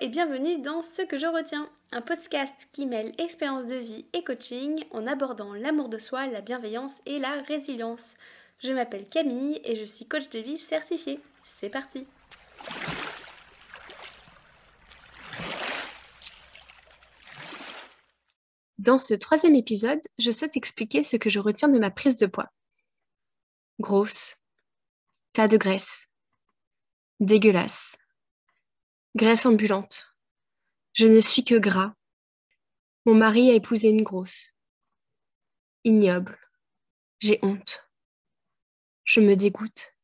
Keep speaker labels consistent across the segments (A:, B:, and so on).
A: et bienvenue dans Ce que je retiens, un podcast qui mêle expérience de vie et coaching en abordant l'amour de soi, la bienveillance et la résilience. Je m'appelle Camille et je suis coach de vie certifiée. C'est parti Dans ce troisième épisode, je souhaite expliquer ce que je retiens de ma prise de poids. Grosse, tas de graisse, dégueulasse, Graisse ambulante. Je ne suis que gras. Mon mari a épousé une grosse. Ignoble. J'ai honte. Je me dégoûte.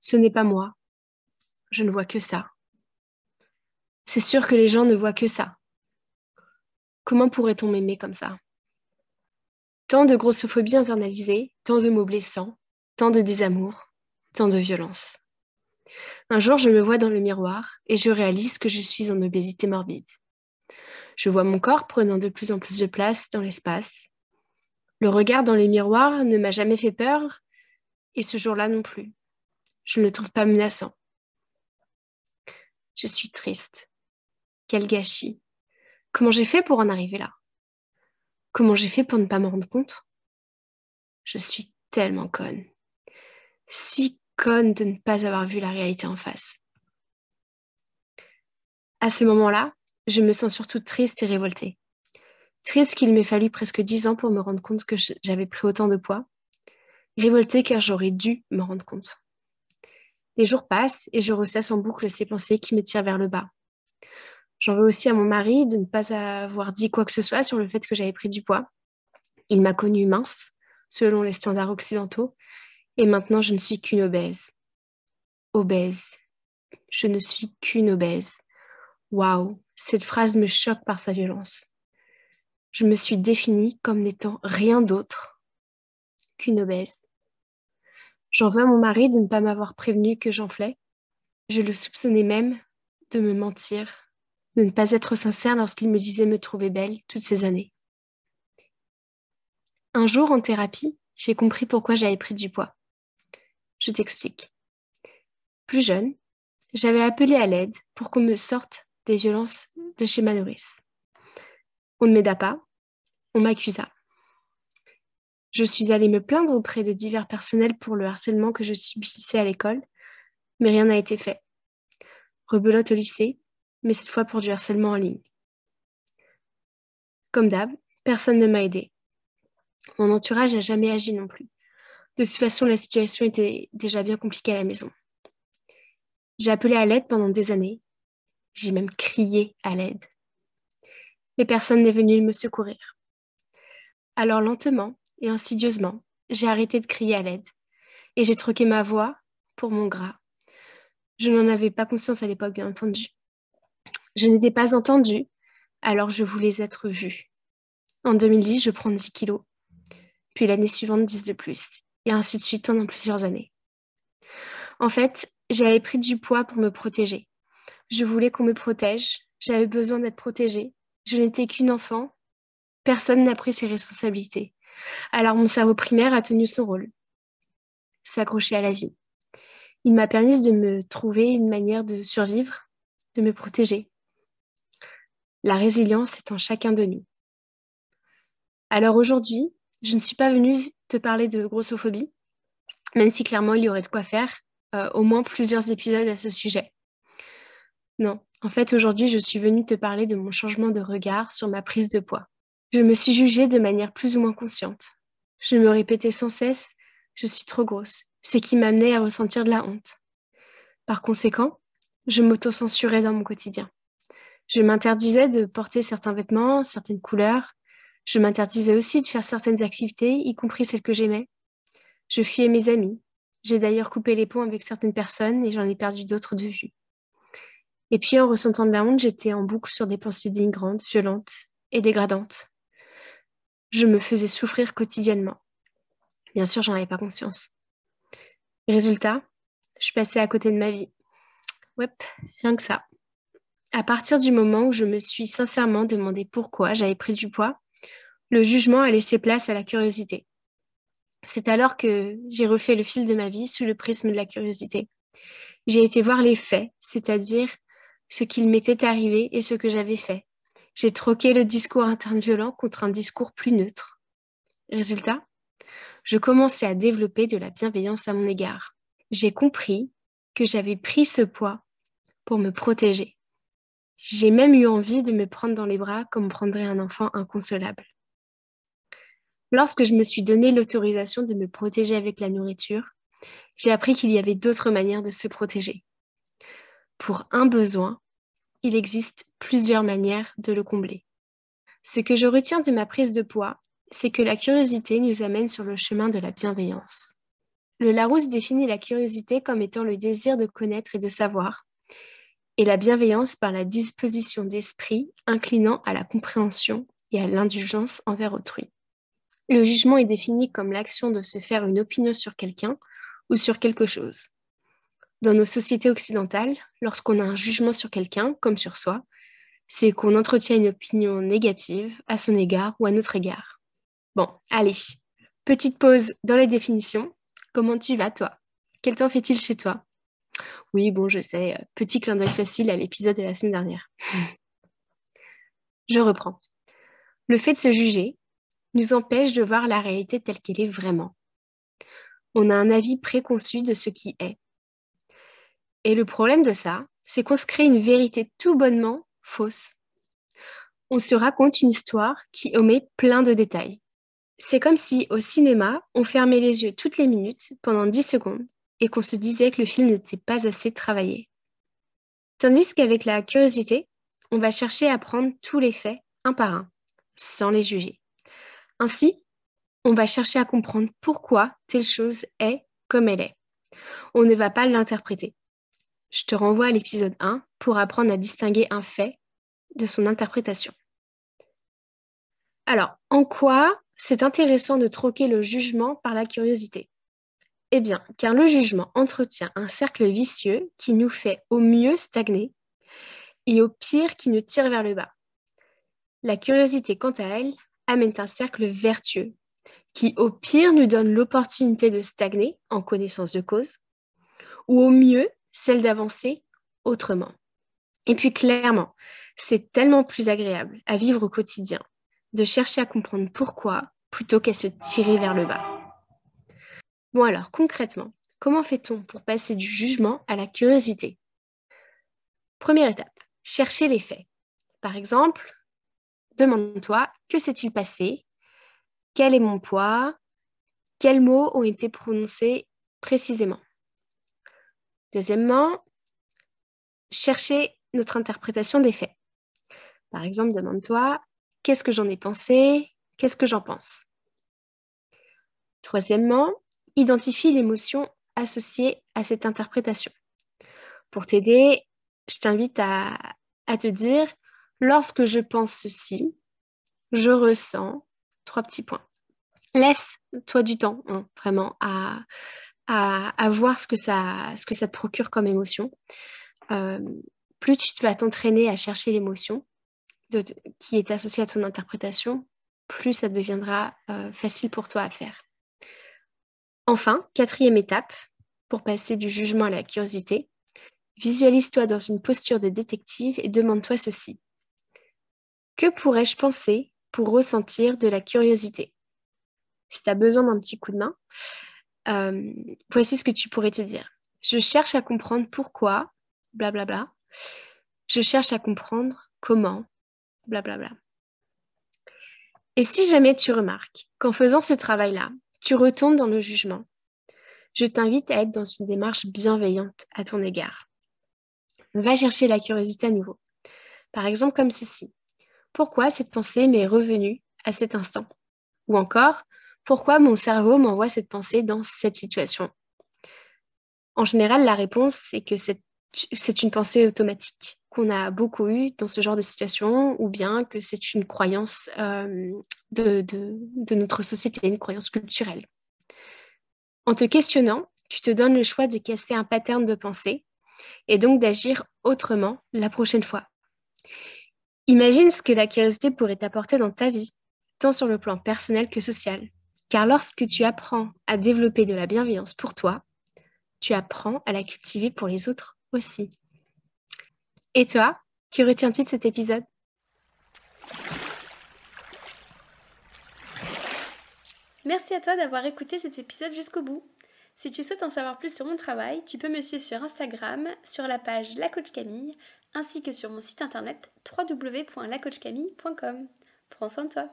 A: Ce n'est pas moi. Je ne vois que ça. C'est sûr que les gens ne voient que ça. Comment pourrait-on m'aimer comme ça? Tant de grossophobie internalisée, tant de mots blessants, tant de désamour, tant de violence. Un jour, je me vois dans le miroir et je réalise que je suis en obésité morbide. Je vois mon corps prenant de plus en plus de place dans l'espace. Le regard dans les miroirs ne m'a jamais fait peur et ce jour-là non plus. Je ne le trouve pas menaçant. Je suis triste. Quel gâchis. Comment j'ai fait pour en arriver là? Comment j'ai fait pour ne pas me rendre compte? Je suis tellement conne. Si de ne pas avoir vu la réalité en face. À ce moment-là, je me sens surtout triste et révoltée. Triste qu'il m'ait fallu presque dix ans pour me rendre compte que j'avais pris autant de poids. Révoltée car j'aurais dû me rendre compte. Les jours passent et je ressasse en boucle ces pensées qui me tirent vers le bas. J'en veux aussi à mon mari de ne pas avoir dit quoi que ce soit sur le fait que j'avais pris du poids. Il m'a connue mince, selon les standards occidentaux, et maintenant, je ne suis qu'une obèse. Obèse. Je ne suis qu'une obèse. Waouh, cette phrase me choque par sa violence. Je me suis définie comme n'étant rien d'autre qu'une obèse. J'en veux à mon mari de ne pas m'avoir prévenu que j'enflais. Je le soupçonnais même de me mentir, de ne pas être sincère lorsqu'il me disait me trouver belle toutes ces années. Un jour en thérapie, j'ai compris pourquoi j'avais pris du poids. Je t'explique. Plus jeune, j'avais appelé à l'aide pour qu'on me sorte des violences de chez ma nourrice. On ne m'aida pas, on m'accusa. Je suis allée me plaindre auprès de divers personnels pour le harcèlement que je subissais à l'école, mais rien n'a été fait. Rebelote au lycée, mais cette fois pour du harcèlement en ligne. Comme d'hab, personne ne m'a aidé. Mon entourage n'a jamais agi non plus. De toute façon, la situation était déjà bien compliquée à la maison. J'ai appelé à l'aide pendant des années. J'ai même crié à l'aide. Mais personne n'est venu me secourir. Alors lentement et insidieusement, j'ai arrêté de crier à l'aide et j'ai troqué ma voix pour mon gras. Je n'en avais pas conscience à l'époque, bien entendu. Je n'étais pas entendue, alors je voulais être vue. En 2010, je prends 10 kilos, puis l'année suivante 10 de plus et ainsi de suite pendant plusieurs années. En fait, j'avais pris du poids pour me protéger. Je voulais qu'on me protège, j'avais besoin d'être protégée. Je n'étais qu'une enfant, personne n'a pris ses responsabilités. Alors mon cerveau primaire a tenu son rôle, s'accrocher à la vie. Il m'a permis de me trouver une manière de survivre, de me protéger. La résilience est en chacun de nous. Alors aujourd'hui, je ne suis pas venue te parler de grossophobie, même si clairement il y aurait de quoi faire, euh, au moins plusieurs épisodes à ce sujet. Non, en fait aujourd'hui je suis venue te parler de mon changement de regard sur ma prise de poids. Je me suis jugée de manière plus ou moins consciente. Je me répétais sans cesse je suis trop grosse, ce qui m'amenait à ressentir de la honte. Par conséquent, je m'auto-censurais dans mon quotidien. Je m'interdisais de porter certains vêtements, certaines couleurs, je m'interdisais aussi de faire certaines activités, y compris celles que j'aimais. Je fuyais mes amis. J'ai d'ailleurs coupé les ponts avec certaines personnes et j'en ai perdu d'autres de vue. Et puis en ressentant de la honte, j'étais en boucle sur des pensées dénigrantes, violentes et dégradantes. Je me faisais souffrir quotidiennement. Bien sûr, j'en avais pas conscience. Résultat, je passais à côté de ma vie. Ouais, rien que ça. À partir du moment où je me suis sincèrement demandé pourquoi j'avais pris du poids, le jugement a laissé place à la curiosité. C'est alors que j'ai refait le fil de ma vie sous le prisme de la curiosité. J'ai été voir les faits, c'est-à-dire ce qu'il m'était arrivé et ce que j'avais fait. J'ai troqué le discours interne violent contre un discours plus neutre. Résultat, je commençais à développer de la bienveillance à mon égard. J'ai compris que j'avais pris ce poids pour me protéger. J'ai même eu envie de me prendre dans les bras comme prendrait un enfant inconsolable. Lorsque je me suis donné l'autorisation de me protéger avec la nourriture, j'ai appris qu'il y avait d'autres manières de se protéger. Pour un besoin, il existe plusieurs manières de le combler. Ce que je retiens de ma prise de poids, c'est que la curiosité nous amène sur le chemin de la bienveillance. Le Larousse définit la curiosité comme étant le désir de connaître et de savoir, et la bienveillance par la disposition d'esprit inclinant à la compréhension et à l'indulgence envers autrui. Le jugement est défini comme l'action de se faire une opinion sur quelqu'un ou sur quelque chose. Dans nos sociétés occidentales, lorsqu'on a un jugement sur quelqu'un, comme sur soi, c'est qu'on entretient une opinion négative à son égard ou à notre égard. Bon, allez, petite pause dans les définitions. Comment tu vas, toi? Quel temps fait-il chez toi? Oui, bon, je sais, petit clin d'œil facile à l'épisode de la semaine dernière. je reprends. Le fait de se juger nous empêche de voir la réalité telle qu'elle est vraiment. On a un avis préconçu de ce qui est. Et le problème de ça, c'est qu'on se crée une vérité tout bonnement fausse. On se raconte une histoire qui omet plein de détails. C'est comme si au cinéma, on fermait les yeux toutes les minutes pendant 10 secondes et qu'on se disait que le film n'était pas assez travaillé. Tandis qu'avec la curiosité, on va chercher à prendre tous les faits un par un, sans les juger. Ainsi, on va chercher à comprendre pourquoi telle chose est comme elle est. On ne va pas l'interpréter je te renvoie à l'épisode 1 pour apprendre à distinguer un fait de son interprétation. Alors, en quoi c'est intéressant de troquer le jugement par la curiosité? Eh bien, car le jugement entretient un cercle vicieux qui nous fait au mieux stagner et au pire qui nous tire vers le bas. La curiosité, quant à elle, amène un cercle vertueux qui, au pire, nous donne l'opportunité de stagner en connaissance de cause, ou au mieux, celle d'avancer autrement. Et puis clairement, c'est tellement plus agréable à vivre au quotidien de chercher à comprendre pourquoi plutôt qu'à se tirer vers le bas. Bon alors, concrètement, comment fait-on pour passer du jugement à la curiosité? Première étape, chercher les faits. Par exemple, demande-toi que s'est-il passé? Quel est mon poids? Quels mots ont été prononcés précisément? Deuxièmement, chercher notre interprétation des faits. Par exemple, demande-toi qu'est-ce que j'en ai pensé, qu'est-ce que j'en pense? Troisièmement, identifie l'émotion associée à cette interprétation. Pour t'aider, je t'invite à, te dire, lorsque je pense ceci, je ressens trois petits points. Laisse-toi du temps, hein, vraiment, à, à, voir ce que, ça, te procure comme émotion. Euh, plus tu vas t'entraîner à chercher l'émotion qui est associée à ton interprétation, plus ça deviendra euh, facile pour toi à faire. Enfin, quatrième étape, pour passer du jugement à la curiosité, visualise-toi dans une posture de détective et demande-toi ceci. Que pourrais-je penser pour ressentir de la curiosité? Si tu as besoin d'un petit coup de main, euh, voici ce que tu pourrais te dire. Je cherche à comprendre pourquoi, blablabla. Je cherche à comprendre comment, blablabla. Et si jamais tu remarques qu'en faisant ce travail-là, tu retombes dans le jugement, je t'invite à être dans une démarche bienveillante à ton égard. Va chercher la curiosité à nouveau. Par exemple comme ceci. Pourquoi cette pensée m'est revenue à cet instant? Ou encore, pourquoi mon cerveau m'envoie cette pensée dans cette situation? En général, la réponse, c'est que c'est une pensée automatique qu'on a beaucoup eue dans ce genre de situation, ou bien que c'est une croyance euh, de, de notre société, une croyance culturelle. En te questionnant, tu te donnes le choix de casser un pattern de pensée et donc d'agir autrement la prochaine fois. Imagine ce que la curiosité pourrait t'apporter dans ta vie, tant sur le plan personnel que social. Car lorsque tu apprends à développer de la bienveillance pour toi, tu apprends à la cultiver pour les autres aussi. Et toi, que retiens-tu de cet épisode?
B: Merci à toi d'avoir écouté cet épisode jusqu'au bout. Si tu souhaites en savoir plus sur mon travail, tu peux me suivre sur Instagram, sur la page La Coach Camille, ainsi que sur mon site internet www.lacoachcamille.com. Prends soin de toi.